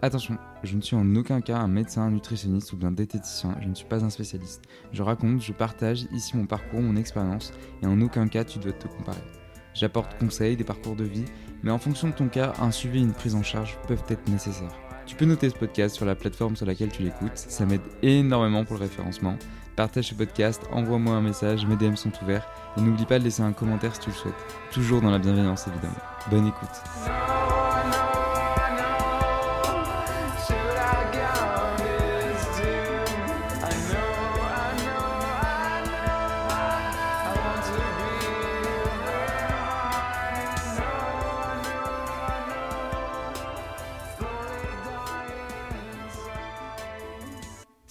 Attention, je ne suis en aucun cas un médecin, un nutritionniste ou bien diététicien, je ne suis pas un spécialiste. Je raconte, je partage ici mon parcours, mon expérience, et en aucun cas tu dois te comparer. J'apporte conseils, des parcours de vie, mais en fonction de ton cas, un suivi et une prise en charge peuvent être nécessaires. Tu peux noter ce podcast sur la plateforme sur laquelle tu l'écoutes, ça m'aide énormément pour le référencement. Partage ce podcast, envoie-moi un message, mes DM sont ouverts, et n'oublie pas de laisser un commentaire si tu le souhaites. Toujours dans la bienveillance évidemment. Bonne écoute.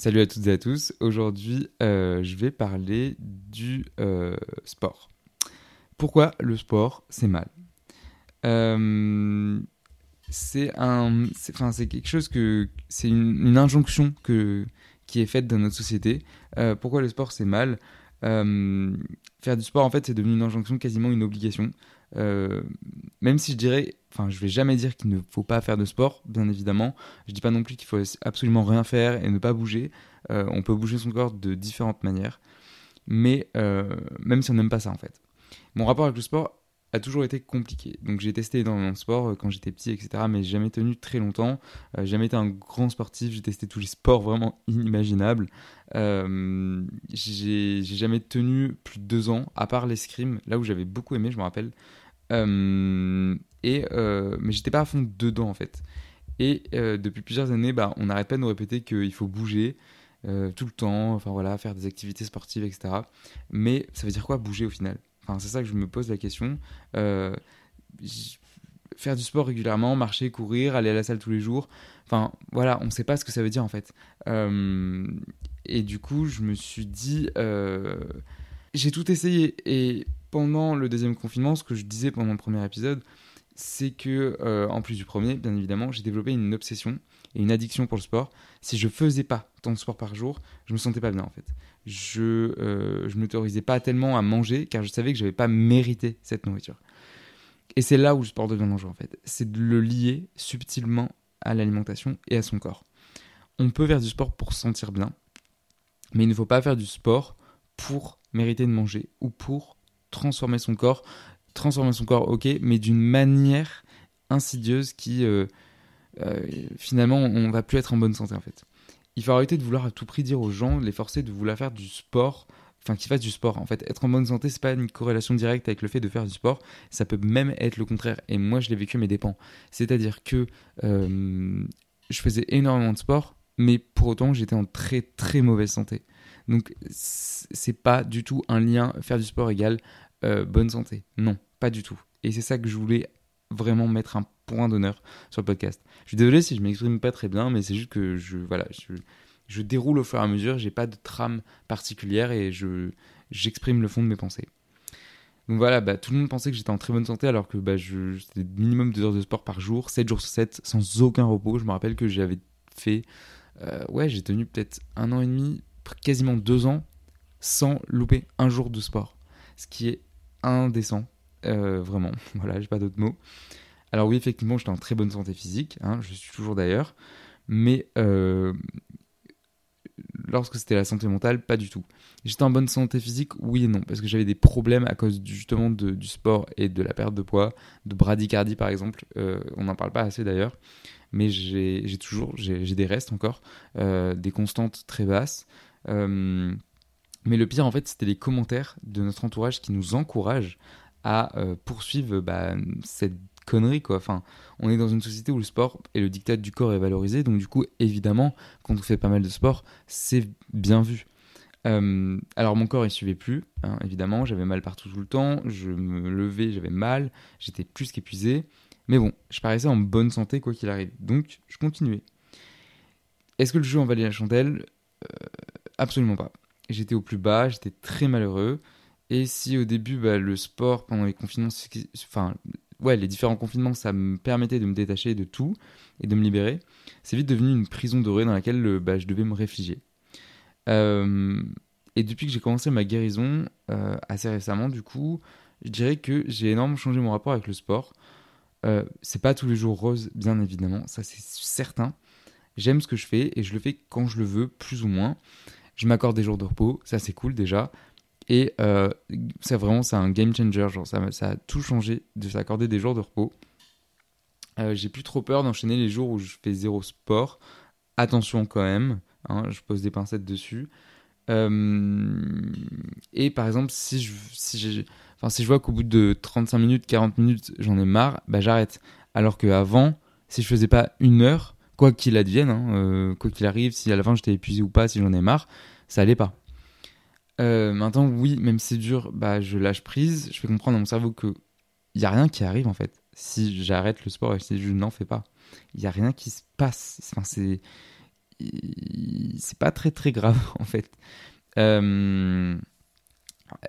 Salut à toutes et à tous. Aujourd'hui, euh, je vais parler du euh, sport. Pourquoi le sport, c'est mal? Euh, C'est quelque chose que, c'est une, injonction que qui est faite dans notre société. pourquoi le sport, c'est mal? Faire du sport, en fait, c'est devenu une injonction, quasiment une obligation. Même si je dirais enfin, je vais jamais dire qu'il ne faut pas faire de sport, bien évidemment. Je dis pas non plus qu'il faut absolument rien faire et ne pas bouger. Euh, on peut bouger son corps de différentes manières, mais euh, même si on n'aime pas ça en fait. Mon rapport avec le sport a toujours été compliqué. Donc j'ai testé dans mon sport euh, quand j'étais petit, etc. Mais j'ai jamais tenu très longtemps. j'ai jamais été un grand sportif. J'ai testé tous les sports vraiment inimaginables. j'ai jamais tenu plus de deux ans, à part l'escrime, là où j'avais beaucoup aimé, je me rappelle. Euh, et, euh, mais j'étais pas à fond dedans en fait. Et euh, depuis plusieurs années, bah, on n'arrête pas de nous répéter qu'il faut bouger tout le temps, enfin voilà, faire des activités sportives, etc. Mais ça veut dire quoi bouger au final? Enfin, c'est ça que je me pose la question. faire du sport régulièrement, marcher, courir, aller à la salle tous les jours. Enfin, voilà, on ne sait pas ce que ça veut dire en fait. et du coup, je me suis dit, j'ai tout essayé. Et pendant le deuxième confinement, ce que je disais pendant le premier épisode, c'est que, euh, en plus du premier, bien évidemment, j'ai développé une obsession et une addiction pour le sport. Si je faisais pas tant de sport par jour, je me sentais pas bien en fait. Je euh, je m'autorisais pas tellement à manger car je savais que je n'avais pas mérité cette nourriture. Et c'est là où le sport devient dangereux en fait. C'est de le lier subtilement à l'alimentation et à son corps. On peut faire du sport pour se sentir bien, mais il ne faut pas faire du sport pour mériter de manger ou pour transformer son corps. Transformer son corps, ok, mais d'une manière insidieuse qui, euh, euh, finalement, on va plus être en bonne santé en fait. il faut arrêter de vouloir à tout prix dire aux gens, les forcer de vouloir faire du sport, enfin qu'ils fassent du sport. En fait, être en bonne santé, c'est pas une corrélation directe avec le fait de faire du sport, ça peut même être le contraire. Et moi, je l'ai vécu mes dépens. C'est-à-dire que euh, je faisais énormément de sport, mais pour autant, j'étais en très très mauvaise santé. Donc, c'est pas du tout un lien faire du sport égale bonne santé. Non, pas du tout. Et c'est ça que je voulais vraiment mettre un point d'honneur sur le podcast. Je suis désolé si je m'exprime pas très bien, mais c'est juste que je, voilà, je, je déroule au fur et à mesure, j'ai pas de trame particulière et je, j'exprime le fond de mes pensées. Donc voilà, bah, tout le monde pensait que j'étais en très bonne santé alors que bah, c'était minimum 2 heures de sport par jour, 7 jours sur 7, sans aucun repos. Je me rappelle que j'avais fait, euh, ouais, j'ai tenu peut-être un an et demi, quasiment deux ans, sans louper un jour de sport. Ce qui est indécent, euh, vraiment. Voilà, j'ai pas d'autres mots. Alors oui, effectivement, j'étais en très bonne santé physique, hein, je suis toujours d'ailleurs, mais euh, lorsque c'était la santé mentale, pas du tout. J'étais en bonne santé physique, oui et non, parce que j'avais des problèmes à cause justement du sport et de la perte de poids, de bradycardie par exemple, euh, on n'en parle pas assez d'ailleurs, mais j'ai toujours, j'ai des restes encore, des constantes très basses. mais le pire en fait, c'était les commentaires de notre entourage qui nous encouragent à poursuivre bah, cette connerie quoi. Enfin, on est dans une société où le sport et le dictat du corps est valorisé, donc du coup, évidemment, quand on fait pas mal de sport, c'est bien vu. Euh, alors mon corps il suivait plus, hein, évidemment, j'avais mal partout tout le temps, je me levais, j'avais mal, j'étais plus qu'épuisé, mais bon, je paraissais en bonne santé quoi qu'il arrive, donc je continuais. Est-ce que le jeu en valait la chandelle? Euh, Absolument pas. J'étais au plus bas, j'étais très malheureux, et si au début bah, le sport pendant les confinements, enfin ouais, les différents confinements, ça me permettait de me détacher de tout et de me libérer. C'est vite devenu une prison dorée dans laquelle euh, bah, je devais me réfugier. Euh, et depuis que j'ai commencé ma guérison, euh, assez récemment, du coup, je dirais que j'ai énormément changé mon rapport avec le sport. c'est pas tous les jours rose, bien évidemment, ça c'est certain. J'aime ce que je fais et je le fais quand je le veux, plus ou moins. Je m'accorde des jours de repos, ça c'est cool déjà. Et euh, c'est vraiment c'est un game changer. Genre, ça, a tout changé de s'accorder des jours de repos. Euh, j'ai plus trop peur d'enchaîner les jours où je fais zéro sport. Attention quand même, hein, je pose des pincettes dessus. Euh, et par exemple, si je, si, enfin, si je vois qu'au bout de 35 minutes, 40 minutes, j'en ai marre, bah j'arrête. Alors qu'avant, si je faisais pas une heure, quoi qu'il advienne, hein, quoi qu'il arrive, si à la fin j'étais épuisé ou pas, si j'en ai marre, ça allait pas. Euh, maintenant, oui, même si c'est dur, bah, je lâche prise. Je fais comprendre à mon cerveau que il y a rien qui arrive en fait. Si j'arrête le sport et si je n'en fais pas, il y a rien qui se passe. Enfin, c'est c'est pas très très grave en fait. Euh,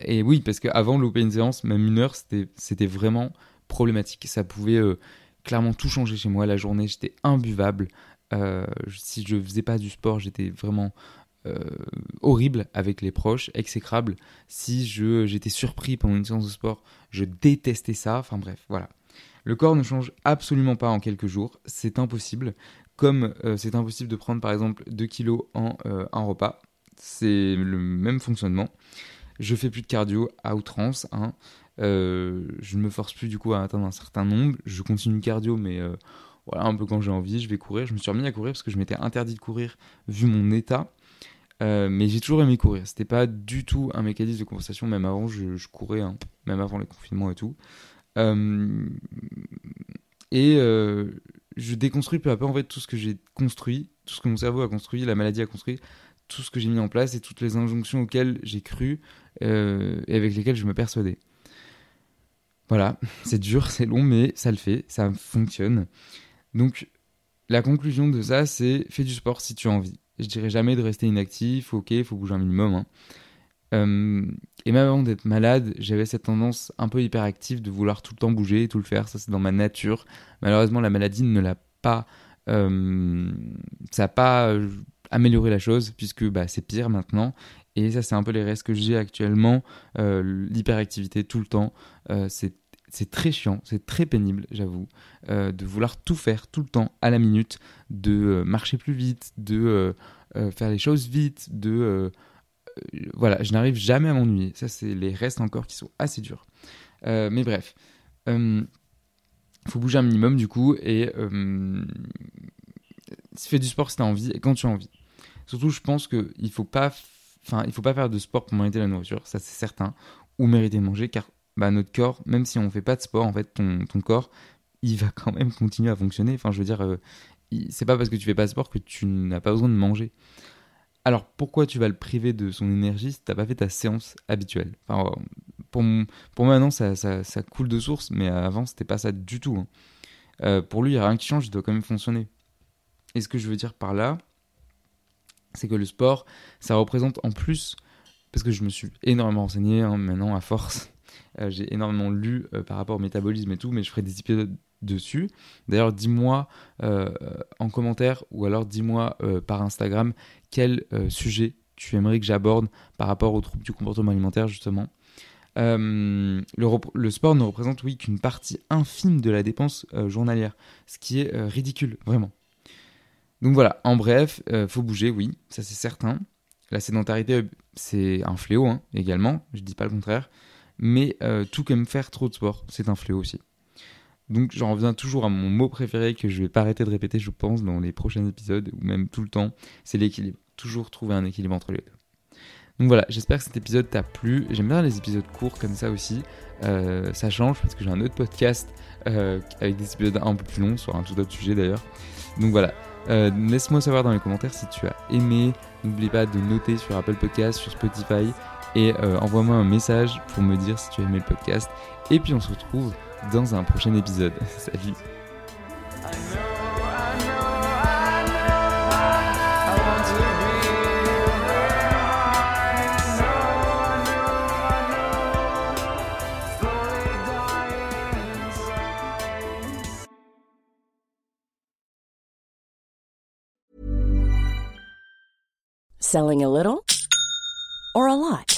et oui, parce qu'avant louper une séance, même une heure, c'était vraiment problématique. Ça pouvait euh, clairement tout changer chez moi. La journée, j'étais imbuvable. si je faisais pas du sport, j'étais vraiment horrible avec les proches, exécrable. Si je j'étais surpris pendant une séance de sport, je détestais ça. Enfin bref, voilà. Le corps ne change absolument pas en quelques jours, c'est impossible. Comme euh, c'est impossible de prendre par exemple 2 kilos en euh, un repas, c'est le même fonctionnement. Je fais plus de cardio à outrance. Hein. je ne me force plus du coup à atteindre un certain nombre. Je continue cardio, mais voilà, un peu quand j'ai envie, je vais courir. Je me suis remis à courir parce que je m'étais interdit de courir vu mon état. Euh, mais j'ai toujours aimé courir. C'était pas du tout un mécanisme de compensation. Même avant, je, courais, hein, même avant les confinements et tout. Euh, et euh, je déconstruis peu à peu en fait tout ce que j'ai construit, tout ce que mon cerveau a construit, la maladie a construit, tout ce que j'ai mis en place et toutes les injonctions auxquelles j'ai cru et avec lesquelles je me persuadais. Voilà, c'est dur, c'est long, mais ça le fait, ça fonctionne. Donc, la conclusion de ça, c'est fais du sport si tu as envie. Je dirais jamais de rester inactif, ok, il faut bouger un minimum. Hein. Euh, et même avant d'être malade, j'avais cette tendance un peu hyperactive de vouloir tout le temps bouger, tout le faire. Ça, c'est dans ma nature. Malheureusement, la maladie ne l'a pas. Euh, ça n'a pas euh, amélioré la chose, puisque bah, c'est pire maintenant. Et ça, c'est un peu les restes que j'ai actuellement. L'hyperactivité tout le temps. c'est c'est très chiant, c'est très pénible, j'avoue, euh, de vouloir tout faire tout le temps à la minute, de euh, marcher plus vite, de euh, faire les choses vite, de voilà, je n'arrive jamais à m'ennuyer. Ça, c'est les restes encore qui sont assez durs. mais bref, faut bouger un minimum du coup et fais du sport si tu as envie et quand tu as envie. Surtout, je pense qu'il faut pas, enfin, il faut pas faire de sport pour mériter la nourriture, ça c'est certain, ou mériter de manger, car bah, notre corps, même si on fait pas de sport, en fait, ton, ton corps, il va quand même continuer à fonctionner. Enfin, je veux dire, euh, c'est pas parce que tu fais pas de sport que tu n'as pas besoin de manger. Alors pourquoi tu vas le priver de son énergie si t'as pas fait ta séance habituelle? Enfin, pour, pour moi maintenant ça, ça, ça, coule de source, mais avant c'était pas ça du tout. Hein. Euh, pour lui il n'y a rien qui change, il doit quand même fonctionner. Et ce que je veux dire par là, c'est que le sport, ça représente en plus, parce que je me suis énormément renseigné hein, maintenant à force, euh, j'ai énormément lu euh, par rapport au métabolisme et tout, mais je ferai des épisodes dessus. D'ailleurs, dis-moi euh, en commentaire ou alors dis-moi par Instagram quel sujet tu aimerais que j'aborde par rapport aux troubles du comportement alimentaire, justement. le, sport ne représente, oui, qu'une partie infime de la dépense journalière, ce qui est ridicule, vraiment. Donc voilà, en bref, faut bouger, oui, ça c'est certain. La sédentarité, c'est un fléau hein, également, je dis pas le contraire mais euh, tout comme faire trop de sport, c'est un fléau aussi. Donc j'en reviens toujours à mon mot préféré que je vais pas arrêter de répéter, je pense, dans les prochains épisodes, ou même tout le temps, c'est l'équilibre. Toujours trouver un équilibre entre les deux. Donc voilà, j'espère que cet épisode t'a plu. J'aime bien les épisodes courts comme ça aussi. Euh, ça change parce que j'ai un autre podcast euh, avec des épisodes un peu plus longs sur un tout autre sujet d'ailleurs. Donc voilà, laisse-moi savoir dans les commentaires si tu as aimé. N'oublie pas de noter sur Apple Podcast, sur Spotify et euh, envoie-moi un message pour me dire si tu as aimé le podcast. Et puis on se retrouve dans un prochain épisode. Salut Selling a little or a lot?